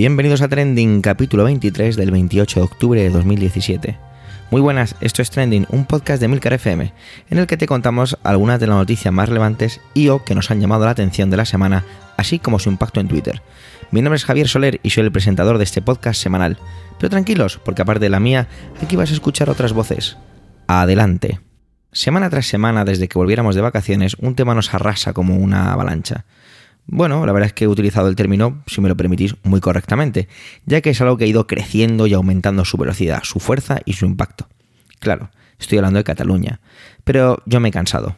Bienvenidos a Trending, capítulo 23 del 28 de octubre de 2017. Muy buenas, esto es Trending, un podcast de Milcar FM, en el que te contamos algunas de las noticias más relevantes y o que nos han llamado la atención de la semana, así como su impacto en Twitter. Mi nombre es Javier Soler y soy el presentador de este podcast semanal. Pero tranquilos, porque aparte de la mía, aquí vas a escuchar otras voces. Adelante. Semana tras semana, desde que volviéramos de vacaciones, un tema nos arrasa como una avalancha. Bueno, la verdad es que he utilizado el término, si me lo permitís, muy correctamente, ya que es algo que ha ido creciendo y aumentando su velocidad, su fuerza y su impacto. Claro, estoy hablando de Cataluña, pero yo me he cansado.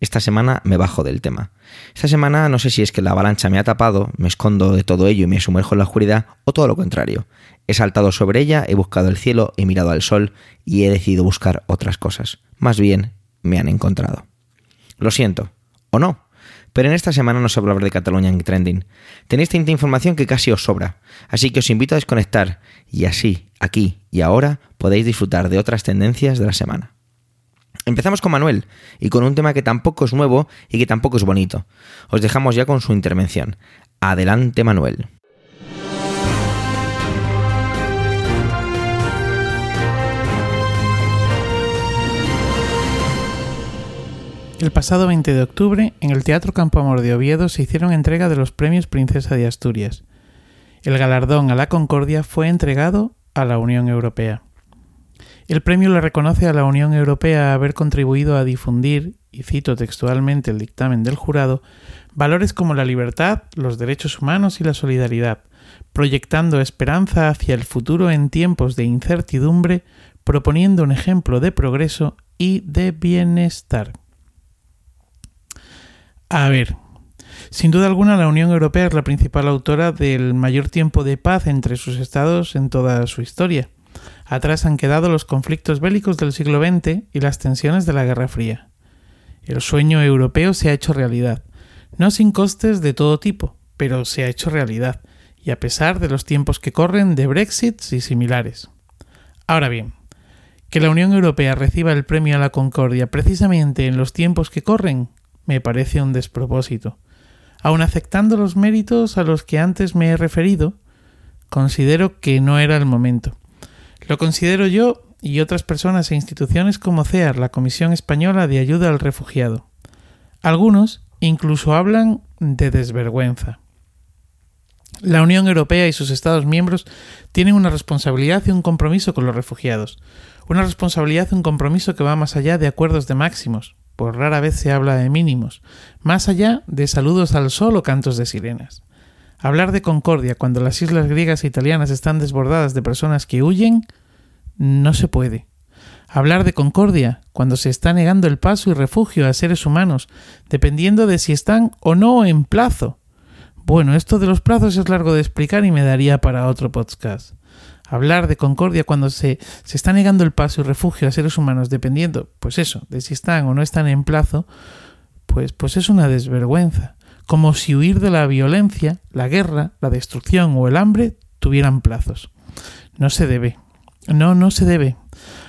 Esta semana me bajo del tema. Esta semana no sé si es que la avalancha me ha tapado, me escondo de todo ello y me sumerjo en la oscuridad, o todo lo contrario. He saltado sobre ella, he buscado el cielo, he mirado al sol y he decidido buscar otras cosas. Más bien, me han encontrado. Lo siento, o no, pero en esta semana no se va a hablar de Cataluña en Trending. Tenéis tanta información que casi os sobra, así que os invito a desconectar y así, aquí y ahora, podéis disfrutar de otras tendencias de la semana. Empezamos con Manuel y con un tema que tampoco es nuevo y que tampoco es bonito. Os dejamos ya con su intervención. Adelante Manuel. El pasado 20 de octubre, en el Teatro Campo Amor de Oviedo se hicieron entrega de los premios Princesa de Asturias. El galardón a la Concordia fue entregado a la Unión Europea. El premio le reconoce a la Unión Europea haber contribuido a difundir, y cito textualmente el dictamen del jurado, valores como la libertad, los derechos humanos y la solidaridad, proyectando esperanza hacia el futuro en tiempos de incertidumbre, proponiendo un ejemplo de progreso y de bienestar. A ver, sin duda alguna la Unión Europea es la principal autora del mayor tiempo de paz entre sus estados en toda su historia. Atrás han quedado los conflictos bélicos del siglo XX y las tensiones de la Guerra Fría. El sueño europeo se ha hecho realidad, no sin costes de todo tipo, pero se ha hecho realidad, y a pesar de los tiempos que corren de Brexits y similares. Ahora bien, que la Unión Europea reciba el premio a la Concordia precisamente en los tiempos que corren me parece un despropósito. Aun aceptando los méritos a los que antes me he referido, considero que no era el momento. Lo considero yo y otras personas e instituciones como CEAR, la Comisión Española de Ayuda al Refugiado. Algunos incluso hablan de desvergüenza. La Unión Europea y sus Estados miembros tienen una responsabilidad y un compromiso con los refugiados, una responsabilidad y un compromiso que va más allá de acuerdos de máximos, por rara vez se habla de mínimos, más allá de saludos al sol o cantos de sirenas. Hablar de concordia cuando las islas griegas e italianas están desbordadas de personas que huyen, no se puede. Hablar de concordia cuando se está negando el paso y refugio a seres humanos, dependiendo de si están o no en plazo. Bueno, esto de los plazos es largo de explicar y me daría para otro podcast hablar de concordia cuando se, se está negando el paso y refugio a seres humanos dependiendo, pues eso, de si están o no están en plazo, pues, pues es una desvergüenza. Como si huir de la violencia, la guerra, la destrucción o el hambre tuvieran plazos. No se debe. No, no se debe.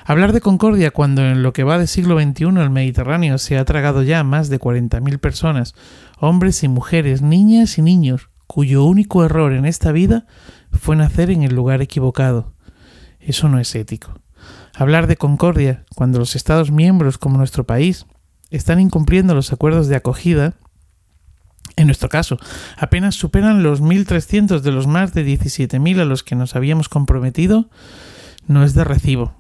Hablar de concordia cuando en lo que va de siglo XXI el Mediterráneo se ha tragado ya más de 40.000 personas, hombres y mujeres, niñas y niños, cuyo único error en esta vida fue nacer en el lugar equivocado. Eso no es ético. Hablar de concordia cuando los Estados miembros, como nuestro país, están incumpliendo los acuerdos de acogida, en nuestro caso, apenas superan los 1.300 de los más de 17.000 a los que nos habíamos comprometido, no es de recibo.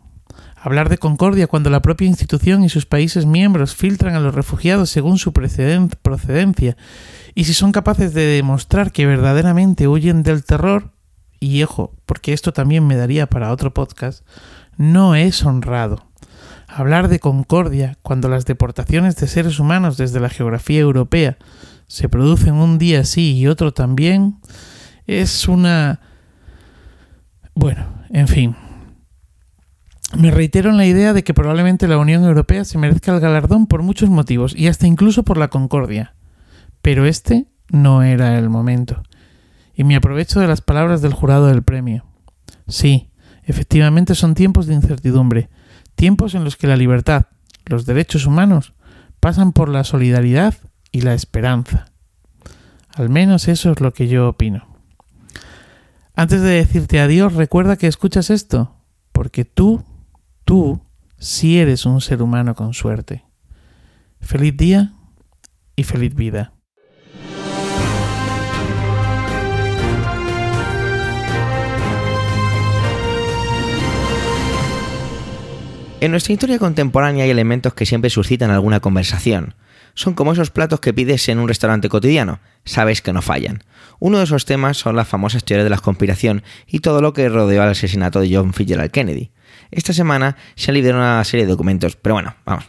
Hablar de concordia cuando la propia institución y sus países miembros filtran a los refugiados según su procedencia y si son capaces de demostrar que verdaderamente huyen del terror, y ojo, porque esto también me daría para otro podcast, no es honrado. Hablar de concordia cuando las deportaciones de seres humanos desde la geografía europea se producen un día sí y otro también, es una... Bueno, en fin. Me reitero en la idea de que probablemente la Unión Europea se merezca el galardón por muchos motivos y hasta incluso por la concordia. Pero este no era el momento y me aprovecho de las palabras del jurado del premio. Sí, efectivamente son tiempos de incertidumbre, tiempos en los que la libertad, los derechos humanos, pasan por la solidaridad y la esperanza. Al menos eso es lo que yo opino. Antes de decirte adiós, recuerda que escuchas esto, porque tú, tú, sí eres un ser humano con suerte. Feliz día y feliz vida. En nuestra historia contemporánea hay elementos que siempre suscitan alguna conversación. Son como esos platos que pides en un restaurante cotidiano, sabes que no fallan. Uno de esos temas son las famosas teorías de la conspiración y todo lo que rodeó al asesinato de John Fitzgerald Kennedy. Esta semana se ha liberado una serie de documentos, pero bueno, vamos.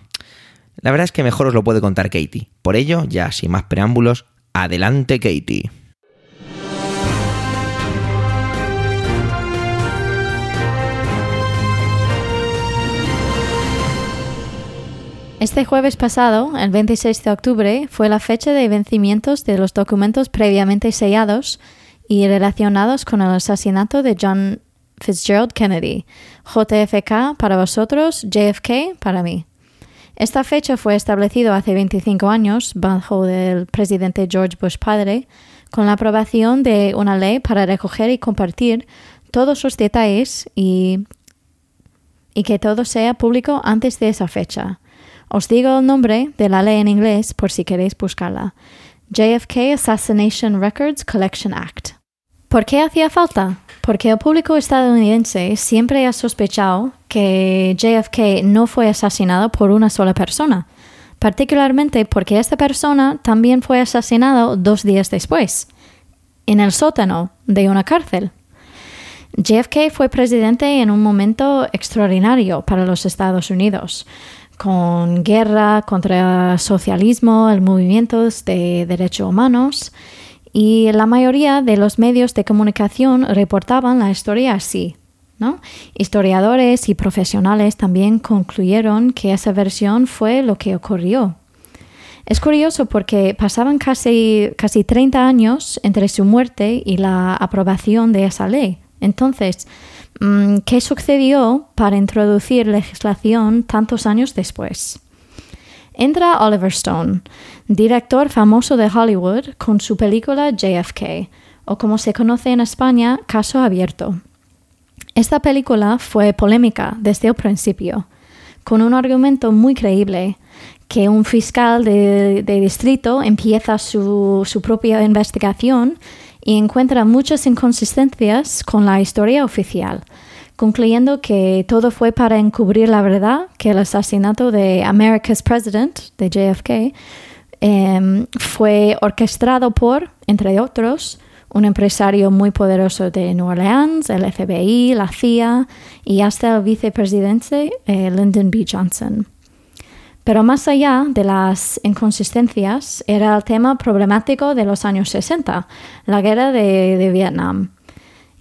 La verdad es que mejor os lo puede contar Katie. Por ello, ya sin más preámbulos, adelante Katie. Este jueves pasado, el 26 de octubre, fue la fecha de vencimientos de los documentos previamente sellados y relacionados con el asesinato de John Fitzgerald Kennedy, JFK para vosotros, JFK para mí. Esta fecha fue establecida hace 25 años bajo el presidente George Bush padre con la aprobación de una ley para recoger y compartir todos los detalles y, y que todo sea público antes de esa fecha. Os digo el nombre de la ley en inglés por si queréis buscarla. JFK Assassination Records Collection Act. ¿Por qué hacía falta? Porque el público estadounidense siempre ha sospechado que JFK no fue asesinado por una sola persona, particularmente porque esta persona también fue asesinado dos días después, en el sótano de una cárcel. JFK fue presidente en un momento extraordinario para los Estados Unidos con guerra contra el socialismo, el movimientos de derechos humanos, y la mayoría de los medios de comunicación reportaban la historia así. ¿no? Historiadores y profesionales también concluyeron que esa versión fue lo que ocurrió. Es curioso porque pasaban casi, casi 30 años entre su muerte y la aprobación de esa ley. Entonces, ¿Qué sucedió para introducir legislación tantos años después? Entra Oliver Stone, director famoso de Hollywood, con su película JFK, o como se conoce en España, Caso Abierto. Esta película fue polémica desde el principio, con un argumento muy creíble, que un fiscal de, distrito empieza su propia investigación y encuentra muchas inconsistencias con la historia oficial, concluyendo que todo fue para encubrir la verdad que el asesinato de America's President, de JFK, em, fue orquestado por, entre otros, un empresario muy poderoso de New Orleans, el FBI, la CIA y hasta el vicepresidente eh, Lyndon B. Johnson. Pero más allá de las inconsistencias era el tema problemático de los años 60, la guerra de, Vietnam.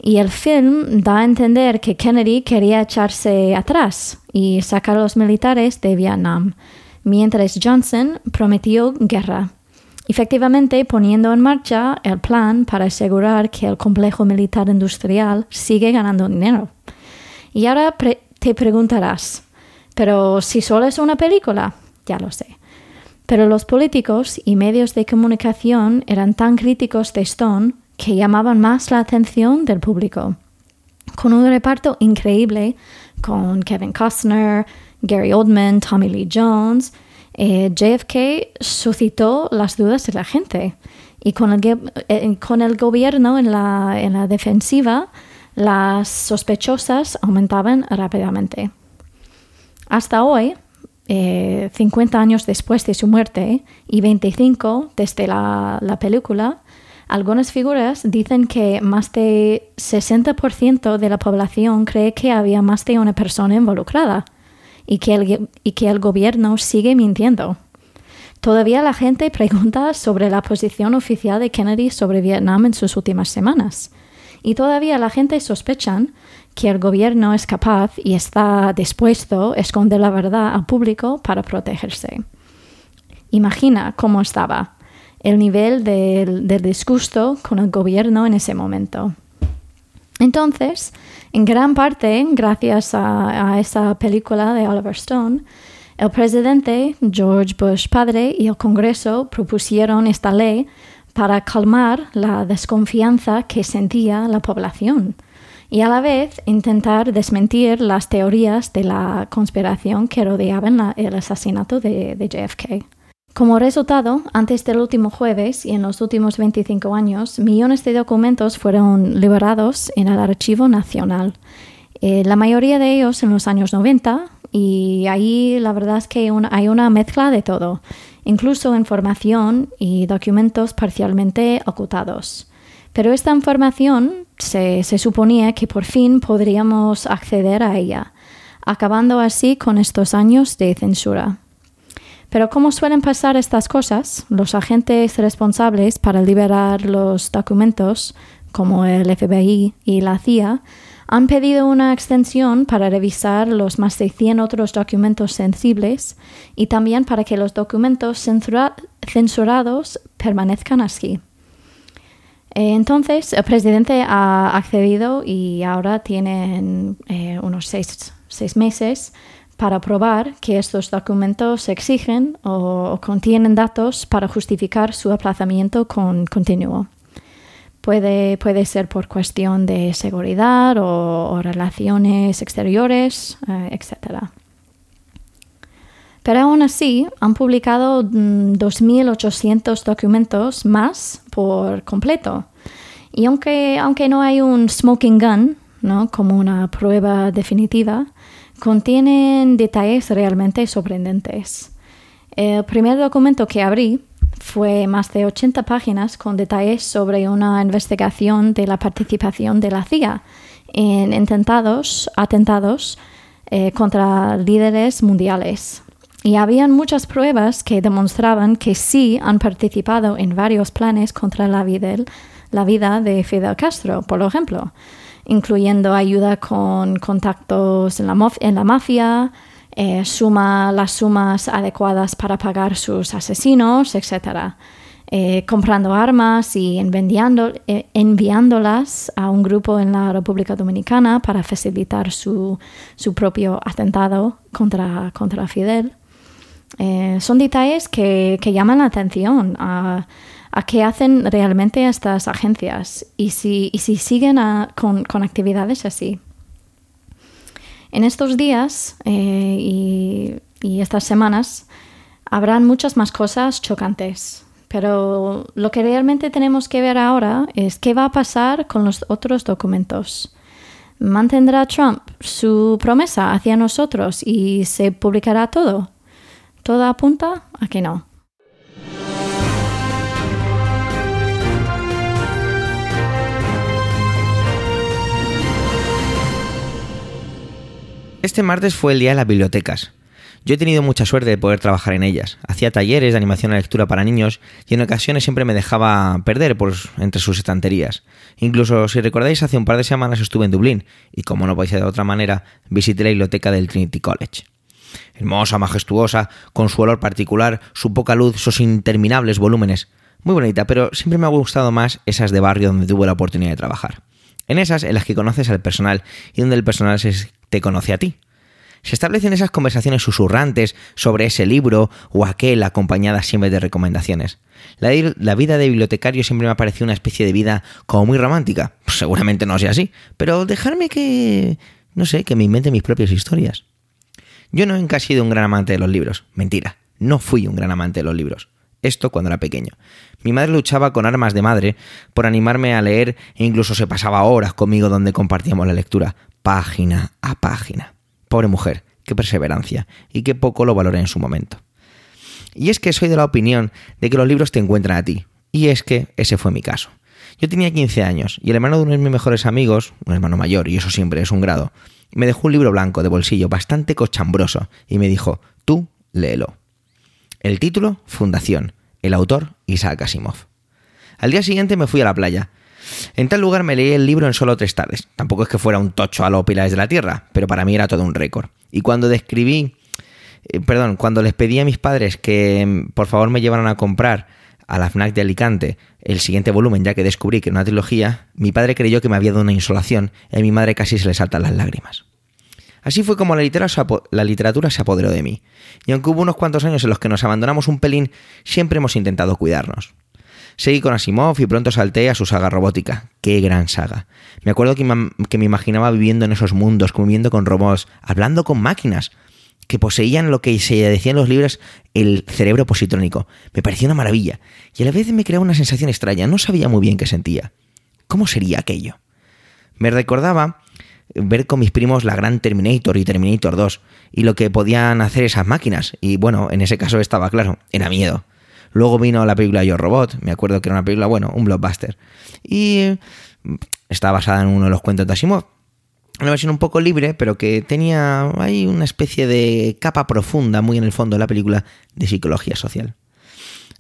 Y el film da a entender que Kennedy quería echarse atrás y sacar a los militares de Vietnam, mientras Johnson prometió guerra, efectivamente poniendo en marcha el plan para asegurar que el complejo militar industrial sigue ganando dinero. Y ahora te preguntarás, pero si solo es una película, ya lo sé. Pero los políticos y medios de comunicación eran tan críticos de Stone que llamaban más la atención del público. Con un reparto increíble, con Kevin Costner, Gary Oldman, Tommy Lee Jones, eh, JFK suscitó las dudas de la gente. Y con el, eh, gobierno la, en la defensiva, las sospechosas aumentaban rápidamente. Hasta hoy, 50 eh, años después de su muerte y 25 desde la, la película, algunas figuras dicen que más de 60% de la población cree que había más de una persona involucrada y que, el, y que el gobierno sigue mintiendo. Todavía la gente pregunta sobre la posición oficial de Kennedy sobre Vietnam en sus últimas semanas. Y todavía la gente sospechan que el gobierno es capaz y está dispuesto a esconder la verdad al público para protegerse. Imagina cómo estaba el nivel del, disgusto con el gobierno en ese momento. Entonces, en gran parte, gracias a, a, esa película de Oliver Stone, el presidente George Bush padre y el Congreso propusieron esta ley para calmar la desconfianza que sentía la población y a la vez intentar desmentir las teorías de la conspiración que rodeaban el asesinato de, de, JFK. Como resultado, antes del último jueves y en los últimos 25 años, millones de documentos fueron liberados en el Archivo Nacional. Eh, la mayoría de ellos en los años 90 y ahí la verdad es que hay una mezcla de todo, incluso información y documentos parcialmente ocultados. Pero esta información se, suponía que por fin podríamos acceder a ella, acabando así con estos años de censura. Pero como suelen pasar estas cosas, los agentes responsables para liberar los documentos, como el FBI y la CIA, han pedido una extensión para revisar los más de 100 otros documentos sensibles y también para que los documentos censurados permanezcan así. Eh, entonces, el presidente ha accedido y ahora tienen eh, unos seis, meses para probar que estos documentos exigen o, contienen datos para justificar su aplazamiento con continuo. Puede, puede ser por cuestión de seguridad o, relaciones exteriores, eh, etc. Pero aún así, han publicado 2.800 mm, documentos más por completo. Y aunque, aunque no hay un smoking gun, ¿no? como una prueba definitiva, contienen detalles realmente sorprendentes. El primer documento que abrí fue más de 80 páginas con detalles sobre una investigación de la participación de la CIA en intentados, atentados eh, contra líderes mundiales. Y habían muchas pruebas que demostraban que sí han participado en varios planes contra la vida, la vida de Fidel Castro, por ejemplo, incluyendo ayuda con contactos en la, mafia, eh, suma las sumas adecuadas para pagar sus asesinos, etc. Eh, comprando armas y eh, enviándolas a un grupo en la República Dominicana para facilitar su, su propio atentado contra, contra Fidel. Eh, son detalles que, llaman la atención a, qué hacen realmente estas agencias y si, siguen con, actividades así. En estos días eh, y, y estas semanas habrán muchas más cosas chocantes, pero lo que realmente tenemos que ver ahora es qué va a pasar con los otros documentos. ¿Mantendrá Trump su promesa hacia nosotros y se publicará todo? Todo apunta a que no. Este martes fue el día de las bibliotecas. Yo he tenido mucha suerte de poder trabajar en ellas. Hacía talleres de animación a lectura para niños y en ocasiones siempre me dejaba perder por entre sus estanterías. Incluso, si recordáis, hace un par de semanas estuve en Dublín y, como no podía ser de otra manera, visité la biblioteca del Trinity College hermosa, majestuosa, con su olor particular, su poca luz, sus interminables volúmenes. Muy bonita, pero siempre me ha gustado más esas de barrio donde tuve la oportunidad de trabajar. En esas en las que conoces al personal y donde el personal te conoce a ti. Se establecen esas conversaciones susurrantes sobre ese libro o aquel acompañadas siempre de recomendaciones. La, vida de bibliotecario siempre me ha parecido una especie de vida como muy romántica. Pues seguramente no sea así, pero dejarme que... no sé, que me invente mis propias historias. Yo no he sido un gran amante de los libros. Mentira, no fui un gran amante de los libros. Esto cuando era pequeño. Mi madre luchaba con armas de madre por animarme a leer e incluso se pasaba horas conmigo donde compartíamos la lectura, página a página. Pobre mujer, qué perseverancia y qué poco lo valoré en su momento. Y es que soy de la opinión de que los libros te encuentran a ti. Y es que ese fue mi caso. Yo tenía 15 años y el hermano de uno de mis mejores amigos, un hermano mayor, y eso siempre es un grado, me dejó un libro blanco de bolsillo bastante cochambroso y me dijo, tú léelo. El título, Fundación. El autor, Isaac Asimov. Al día siguiente me fui a la playa. En tal lugar me leí el libro en solo tres tardes. Tampoco es que fuera un tocho a los pilares de la tierra, pero para mí era todo un récord. Y cuando describí, eh, perdón, cuando les pedí a mis padres que mm, por favor me llevaran a comprar a la FNAC de Alicante el siguiente volumen, ya que descubrí que era una trilogía, mi padre creyó que me había dado una insolación y a mi madre casi se le saltan las lágrimas. Así fue como la literatura, se apoderó de mí, y aunque hubo unos cuantos años en los que nos abandonamos un pelín, siempre hemos intentado cuidarnos. Seguí con Asimov y pronto salté a su saga robótica. ¡Qué gran saga! Me acuerdo que, me imaginaba viviendo en esos mundos, conviviendo con robots, hablando con máquinas que poseían lo que se decía en los libros el cerebro positrónico. Me parecía una maravilla y a la vez me creaba una sensación extraña. No sabía muy bien qué sentía. ¿Cómo sería aquello? Me recordaba ver con mis primos la gran Terminator y Terminator 2 y lo que podían hacer esas máquinas. Y bueno, en ese caso estaba claro, era miedo. Luego vino la película Yo Robot, me acuerdo que era una película, bueno, un blockbuster. Y mm, está basada en uno de los cuentos de Asimov. Una versión un poco libre, pero que tenía ahí una especie de capa profunda muy en el fondo de la película de psicología social.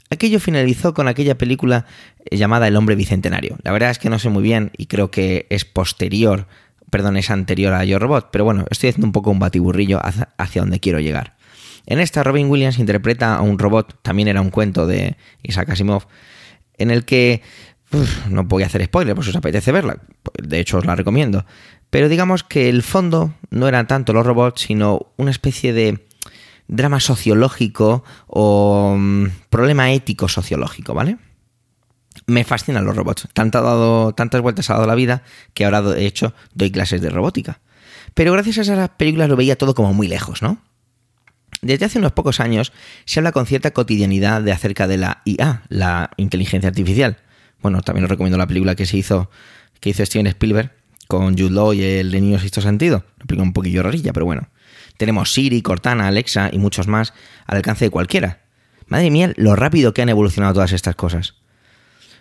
Aquello finalizó con aquella película eh, llamada El hombre bicentenario. La verdad es que no sé muy bien y creo que es posterior, perdón, es anterior a Yo Robot, pero bueno, estoy haciendo un poco un batiburrillo hacia, hacia donde quiero llegar. En esta, Robin Williams interpreta a un robot, también era un cuento de Isaac Asimov, en el que no voy a hacer spoiler, pues os apetece verla, de hecho os la recomiendo, pero digamos que el fondo no eran tanto los robots, sino una especie de drama sociológico o mm, problema ético sociológico, ¿vale? Me fascinan los robots. Dado, tantas vueltas ha dado la vida que ahora, de hecho, doy clases de robótica. Pero gracias a esas películas lo veía todo como muy lejos, ¿no? Desde hace unos pocos años se habla con cierta cotidianidad de acerca de la IA, la inteligencia artificial. Bueno, también os recomiendo la película que se hizo, que hizo Steven Spielberg con Jude Law y el de Niños Sexto Sentido. Película un poquillo rarilla, pero bueno. Tenemos Siri, Cortana, Alexa y muchos más al alcance de cualquiera. Madre mía, lo rápido que han evolucionado todas estas cosas.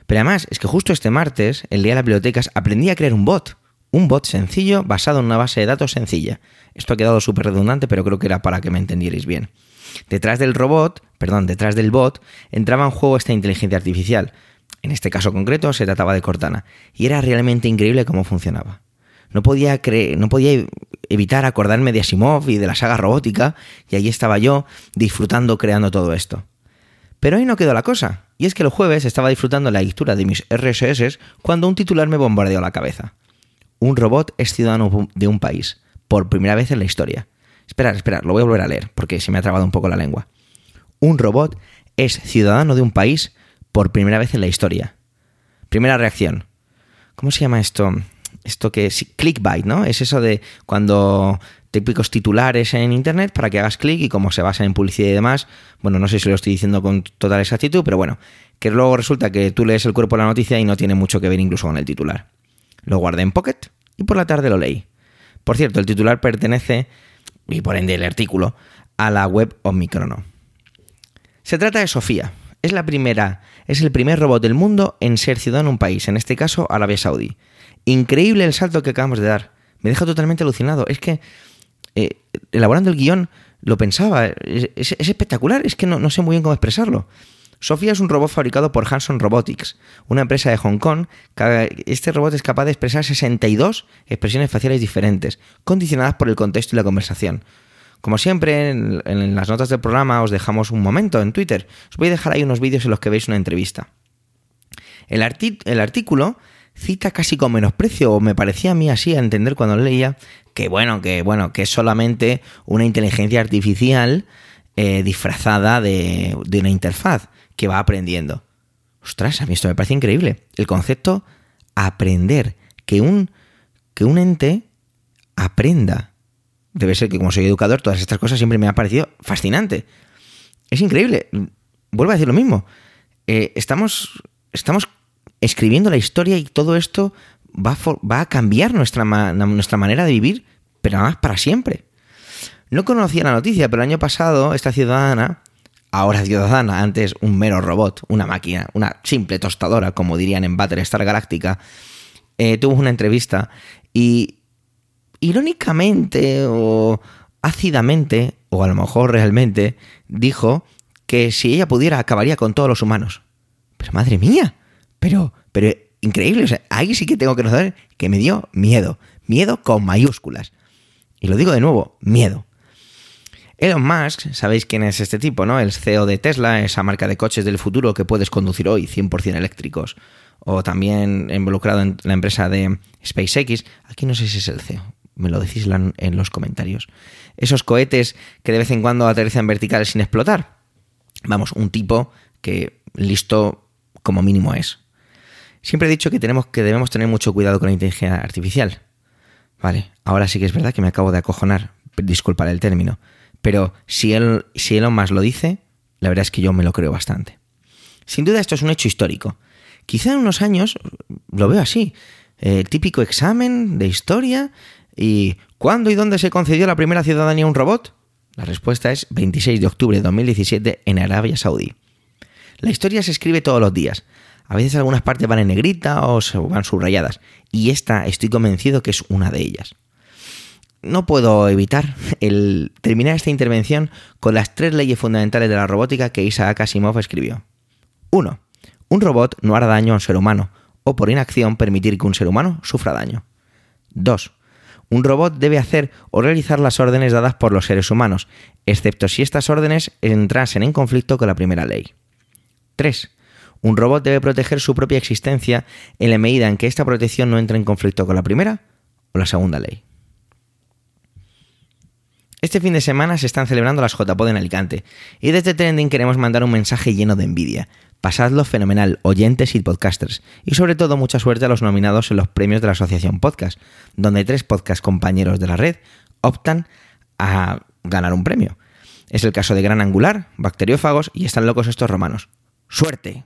Pero además, es que justo este martes, el día de las bibliotecas, aprendí a crear un bot. Un bot sencillo basado en una base de datos sencilla. Esto ha quedado súper redundante, pero creo que era para que me entendierais bien. Detrás del robot, perdón, detrás del bot, entraba en juego esta inteligencia artificial. En este caso concreto se trataba de Cortana, y era realmente increíble cómo funcionaba. No podía, no podía evitar acordarme de Asimov y de la saga robótica, y ahí estaba yo disfrutando creando todo esto. Pero ahí no quedó la cosa, y es que el jueves estaba disfrutando la lectura de mis RSS cuando un titular me bombardeó la cabeza un robot es ciudadano de un país, por primera vez en la historia. Esperad, esperad, lo voy a volver a leer, porque se me ha trabado un poco la lengua. Un robot es ciudadano de un país por primera vez en la historia. Primera reacción. ¿Cómo se llama esto? Esto que clickbait, ¿no? Es eso de cuando típicos titulares en internet para que hagas clic y como se basa en publicidad y demás, bueno, no sé si lo estoy diciendo con total exactitud, pero bueno, que luego resulta que tú lees el cuerpo de la noticia y no tiene mucho que ver incluso con el titular. Lo guardé en Pocket y por la tarde lo leí. Por cierto, el titular pertenece, y por ende el artículo, a la web Omicrono. Se trata de Sofía. Es la primera, es el primer robot del mundo en ser ciudadano en un país, en este caso Arabia Saudí. Increíble el salto que acabamos de dar. Me deja totalmente alucinado. Es que, eh, elaborando el guion, lo pensaba. Es, espectacular, es que no, no sé muy bien cómo expresarlo. Sofía es un robot fabricado por Hanson Robotics, una empresa de Hong Kong. Este robot es capaz de expresar 62 expresiones faciales diferentes, condicionadas por el contexto y la conversación. Como siempre, en, las notas del programa os dejamos un momento en Twitter. Os voy a dejar ahí unos vídeos en los que veis una entrevista. El, artículo cita casi con menosprecio, o me parecía a mí así a entender cuando leía, que bueno, que bueno, que es solamente una inteligencia artificial eh, disfrazada de, de una interfaz que va aprendiendo. Ostras, a mí esto me parece increíble. El concepto aprender, que un, que un ente aprenda. Debe ser que como soy educador, todas estas cosas siempre me ha parecido fascinante. Es increíble. Vuelvo a decir lo mismo. Eh, estamos, estamos escribiendo la historia y todo esto va a, va a cambiar nuestra, nuestra manera de vivir, pero además para siempre. No conocía la noticia, pero el año pasado esta ciudadana ahora ciudadana, antes un mero robot, una máquina, una simple tostadora, como dirían en Battlestar Galáctica, eh, tuvo una entrevista y irónicamente o ácidamente, o a lo mejor realmente, dijo que si ella pudiera acabaría con todos los humanos. Pero madre mía, pero, pero increíble, o sea, ahí sí que tengo que saber que me dio miedo, miedo con mayúsculas. Y lo digo de nuevo, miedo. Elon Musk, sabéis quién es este tipo, ¿no? El CEO de Tesla, esa marca de coches del futuro que puedes conducir hoy, 100% eléctricos. O también involucrado en la empresa de SpaceX. Aquí no sé si es el CEO, me lo decís en los comentarios. Esos cohetes que de vez en cuando aterrizan verticales sin explotar. Vamos, un tipo que listo como mínimo es. Siempre he dicho que, tenemos, que debemos tener mucho cuidado con la inteligencia artificial. Vale, ahora sí que es verdad que me acabo de acojonar, disculpar el término, pero si, él, si Elon Musk lo dice, la verdad es que yo me lo creo bastante. Sin duda esto es un hecho histórico. Quizá en unos años lo veo así. El típico examen de historia y ¿cuándo y dónde se concedió la primera ciudadanía a un robot? La respuesta es 26 de octubre de 2017 en Arabia Saudí. La historia se escribe todos los días. A veces algunas partes van en negrita o van subrayadas. Y esta estoy convencido que es una de ellas. No puedo evitar el terminar esta intervención con las tres leyes fundamentales de la robótica que Isaac Asimov escribió. 1. Un robot no hará daño a un ser humano, o por inacción permitir que un ser humano sufra daño. 2. Un robot debe hacer o realizar las órdenes dadas por los seres humanos, excepto si estas órdenes entrasen en conflicto con la primera ley. 3. Un robot debe proteger su propia existencia en la medida en que esta protección no entre en conflicto con la primera o la segunda ley. Este fin de semana se están celebrando las JPod en Alicante y desde Trending queremos mandar un mensaje lleno de envidia. Pasadlo fenomenal, oyentes y podcasters, y sobre todo mucha suerte a los nominados en los premios de la Asociación Podcast, donde tres podcast compañeros de la red optan a ganar un premio. Es el caso de Gran Angular, Bacteriófagos y Están locos estos romanos. ¡Suerte!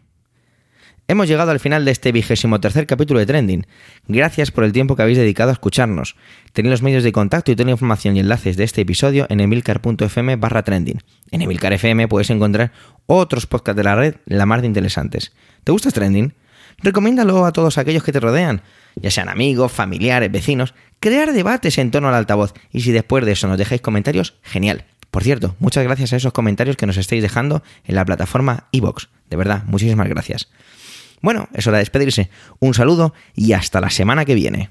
Hemos llegado al final de este vigésimo tercer capítulo de Trending. Gracias por el tiempo que habéis dedicado a escucharnos. Tenéis los medios de contacto y toda la información y enlaces de este episodio en emilcar.fm barra trending. En Emilcar FM puedes encontrar otros podcasts de la red la más de interesantes. ¿Te gusta Trending? Recomiéndalo a todos aquellos que te rodean, ya sean amigos, familiares, vecinos. Crear debates en torno al altavoz. Y si después de eso nos dejáis comentarios, genial. Por cierto, muchas gracias a esos comentarios que nos estáis dejando en la plataforma iVoox. De verdad, muchísimas gracias. Bueno, es hora de despedirse. Un saludo y hasta la semana que viene.